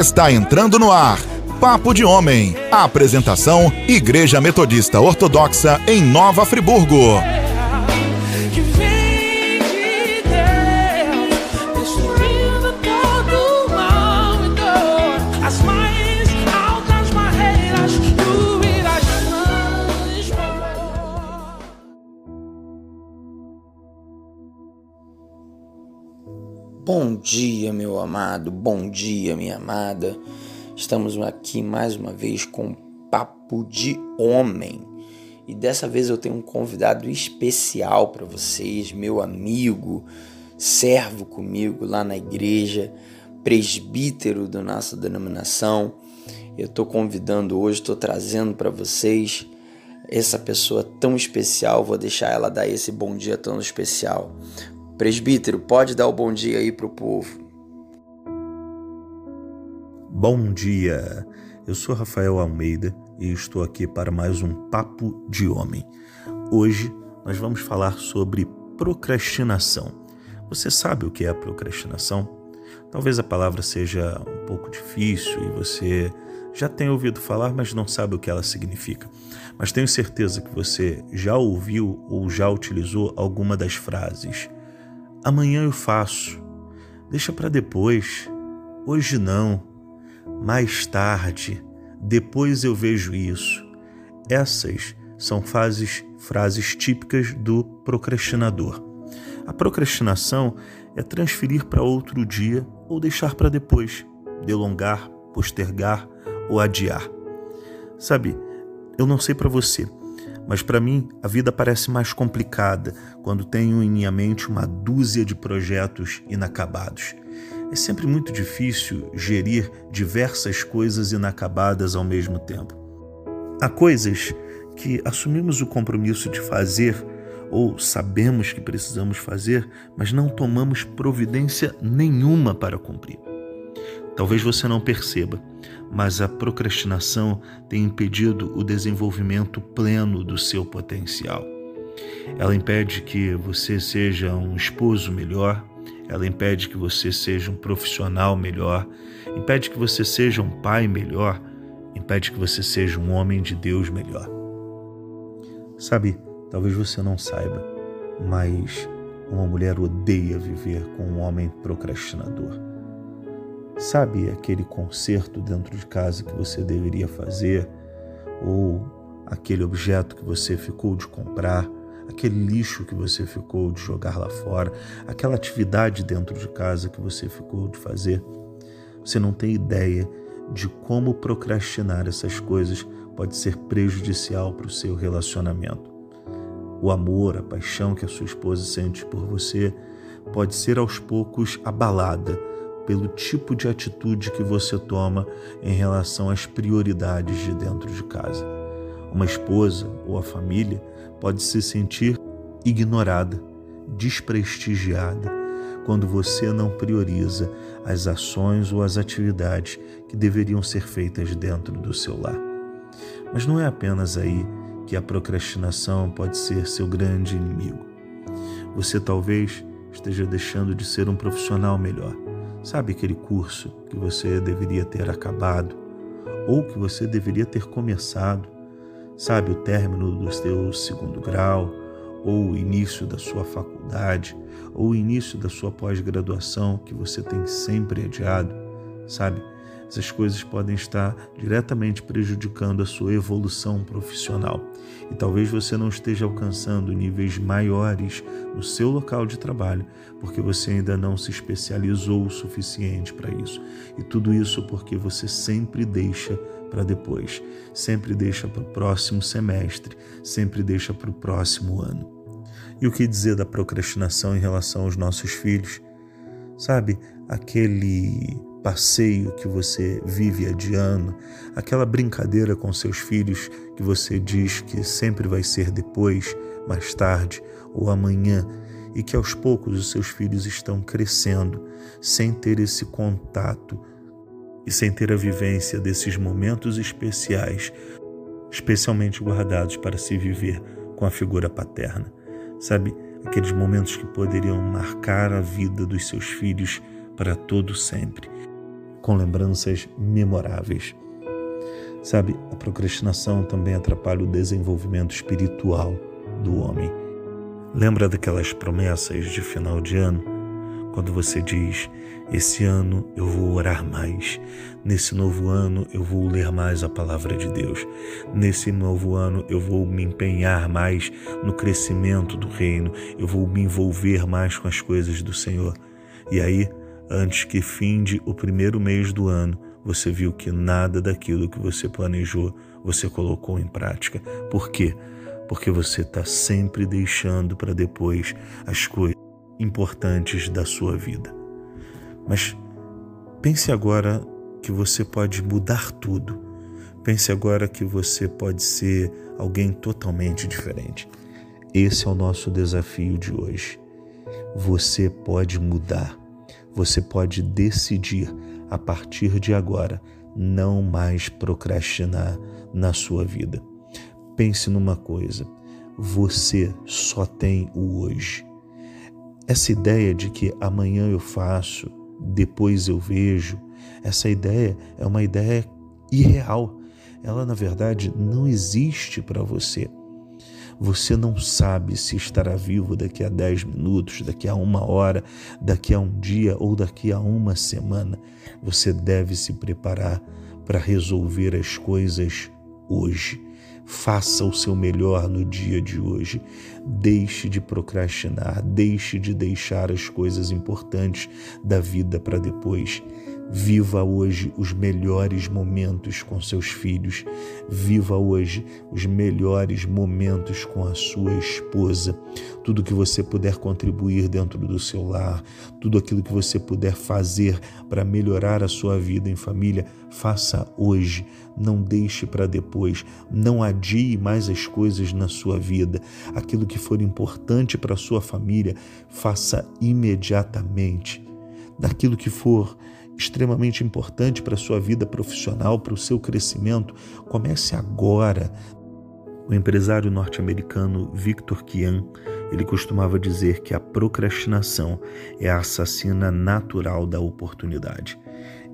está entrando no ar. Papo de Homem. Apresentação: Igreja Metodista Ortodoxa em Nova Friburgo. Bom dia, meu amado, bom dia, minha amada. Estamos aqui mais uma vez com Papo de Homem. E dessa vez eu tenho um convidado especial para vocês, meu amigo, servo comigo lá na igreja, presbítero da nossa denominação. Eu estou convidando hoje, estou trazendo para vocês essa pessoa tão especial. Vou deixar ela dar esse bom dia tão especial. Presbítero, pode dar o bom dia aí pro povo. Bom dia, eu sou Rafael Almeida e estou aqui para mais um Papo de Homem. Hoje nós vamos falar sobre procrastinação. Você sabe o que é procrastinação? Talvez a palavra seja um pouco difícil e você já tenha ouvido falar, mas não sabe o que ela significa. Mas tenho certeza que você já ouviu ou já utilizou alguma das frases: Amanhã eu faço, deixa para depois, hoje não mais tarde, depois eu vejo isso. Essas são frases, frases típicas do procrastinador. A procrastinação é transferir para outro dia ou deixar para depois, delongar, postergar ou adiar. Sabe, eu não sei para você, mas para mim a vida parece mais complicada quando tenho em minha mente uma dúzia de projetos inacabados. É sempre muito difícil gerir diversas coisas inacabadas ao mesmo tempo. Há coisas que assumimos o compromisso de fazer ou sabemos que precisamos fazer, mas não tomamos providência nenhuma para cumprir. Talvez você não perceba, mas a procrastinação tem impedido o desenvolvimento pleno do seu potencial. Ela impede que você seja um esposo melhor, ela impede que você seja um profissional melhor, impede que você seja um pai melhor, impede que você seja um homem de Deus melhor. Sabe, talvez você não saiba, mas uma mulher odeia viver com um homem procrastinador. Sabe aquele conserto dentro de casa que você deveria fazer? Ou aquele objeto que você ficou de comprar? aquele lixo que você ficou de jogar lá fora, aquela atividade dentro de casa que você ficou de fazer. Você não tem ideia de como procrastinar essas coisas pode ser prejudicial para o seu relacionamento. O amor, a paixão que a sua esposa sente por você pode ser aos poucos abalada pelo tipo de atitude que você toma em relação às prioridades de dentro de casa. Uma esposa ou a família pode se sentir ignorada, desprestigiada, quando você não prioriza as ações ou as atividades que deveriam ser feitas dentro do seu lar. Mas não é apenas aí que a procrastinação pode ser seu grande inimigo. Você talvez esteja deixando de ser um profissional melhor. Sabe aquele curso que você deveria ter acabado ou que você deveria ter começado? sabe, o término do seu segundo grau, ou o início da sua faculdade, ou o início da sua pós-graduação que você tem sempre adiado, sabe? Essas coisas podem estar diretamente prejudicando a sua evolução profissional. E talvez você não esteja alcançando níveis maiores no seu local de trabalho, porque você ainda não se especializou o suficiente para isso. E tudo isso porque você sempre deixa para depois, sempre deixa para o próximo semestre, sempre deixa para o próximo ano. E o que dizer da procrastinação em relação aos nossos filhos? Sabe, aquele passeio que você vive adiando, aquela brincadeira com seus filhos que você diz que sempre vai ser depois, mais tarde ou amanhã, e que aos poucos os seus filhos estão crescendo sem ter esse contato e sem ter a vivência desses momentos especiais, especialmente guardados para se viver com a figura paterna. Sabe, aqueles momentos que poderiam marcar a vida dos seus filhos para todo sempre. Com lembranças memoráveis. Sabe, a procrastinação também atrapalha o desenvolvimento espiritual do homem. Lembra daquelas promessas de final de ano? Quando você diz: Esse ano eu vou orar mais, nesse novo ano eu vou ler mais a palavra de Deus, nesse novo ano eu vou me empenhar mais no crescimento do reino, eu vou me envolver mais com as coisas do Senhor. E aí, antes que finde o primeiro mês do ano, você viu que nada daquilo que você planejou você colocou em prática. Por quê? Porque você está sempre deixando para depois as coisas importantes da sua vida. Mas pense agora que você pode mudar tudo. Pense agora que você pode ser alguém totalmente diferente. Esse é o nosso desafio de hoje. Você pode mudar. Você pode decidir a partir de agora não mais procrastinar na sua vida. Pense numa coisa: você só tem o hoje. Essa ideia de que amanhã eu faço, depois eu vejo, essa ideia é uma ideia irreal. Ela, na verdade, não existe para você. Você não sabe se estará vivo daqui a 10 minutos, daqui a uma hora, daqui a um dia ou daqui a uma semana. Você deve se preparar para resolver as coisas hoje. Faça o seu melhor no dia de hoje. Deixe de procrastinar, deixe de deixar as coisas importantes da vida para depois. Viva hoje os melhores momentos com seus filhos. Viva hoje os melhores momentos com a sua esposa. Tudo que você puder contribuir dentro do seu lar, tudo aquilo que você puder fazer para melhorar a sua vida em família, faça hoje. Não deixe para depois. Não adie mais as coisas na sua vida. Aquilo que for importante para a sua família, faça imediatamente. Daquilo que for extremamente importante para a sua vida profissional, para o seu crescimento, comece agora. O empresário norte-americano Victor Kian, ele costumava dizer que a procrastinação é a assassina natural da oportunidade.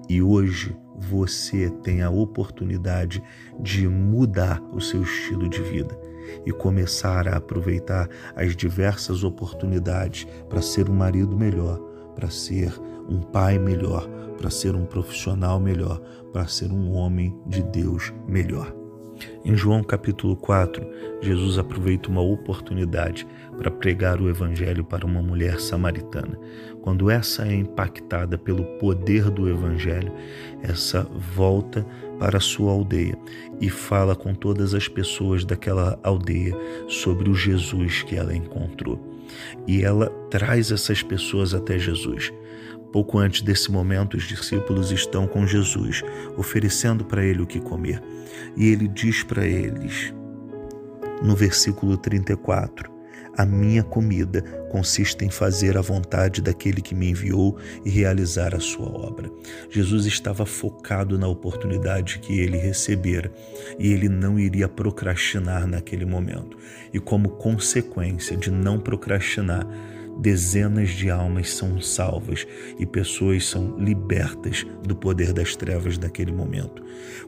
E hoje você tem a oportunidade de mudar o seu estilo de vida e começar a aproveitar as diversas oportunidades para ser um marido melhor, para ser um pai melhor, para ser um profissional melhor, para ser um homem de Deus melhor. Em João capítulo 4, Jesus aproveita uma oportunidade para pregar o evangelho para uma mulher samaritana. Quando essa é impactada pelo poder do evangelho, essa volta para a sua aldeia e fala com todas as pessoas daquela aldeia sobre o Jesus que ela encontrou. E ela traz essas pessoas até Jesus. Pouco antes desse momento, os discípulos estão com Jesus, oferecendo para ele o que comer. E ele diz para eles, no versículo 34, a minha comida consiste em fazer a vontade daquele que me enviou e realizar a sua obra. Jesus estava focado na oportunidade que ele recebera e ele não iria procrastinar naquele momento. E como consequência de não procrastinar, dezenas de almas são salvas e pessoas são libertas do poder das trevas naquele momento.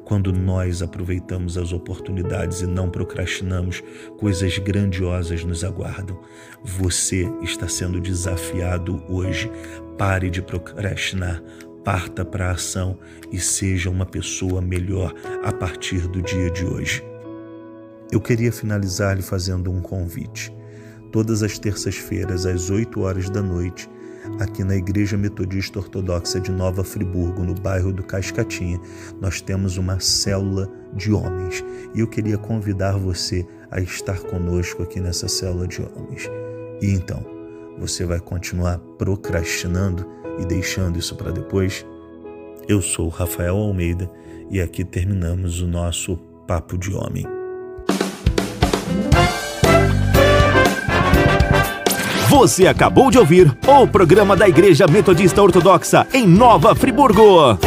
Quando nós aproveitamos as oportunidades e não procrastinamos, coisas grandiosas nos aguardam. Você está sendo desafiado hoje. Pare de procrastinar. Parta para a ação e seja uma pessoa melhor a partir do dia de hoje. Eu queria finalizar lhe fazendo um convite todas as terças-feiras, às 8 horas da noite, aqui na Igreja Metodista Ortodoxa de Nova Friburgo, no bairro do Cascatinha, nós temos uma célula de homens. E eu queria convidar você a estar conosco aqui nessa célula de homens. E então, você vai continuar procrastinando e deixando isso para depois? Eu sou Rafael Almeida e aqui terminamos o nosso Papo de Homem. Você acabou de ouvir o programa da Igreja Metodista Ortodoxa em Nova Friburgo.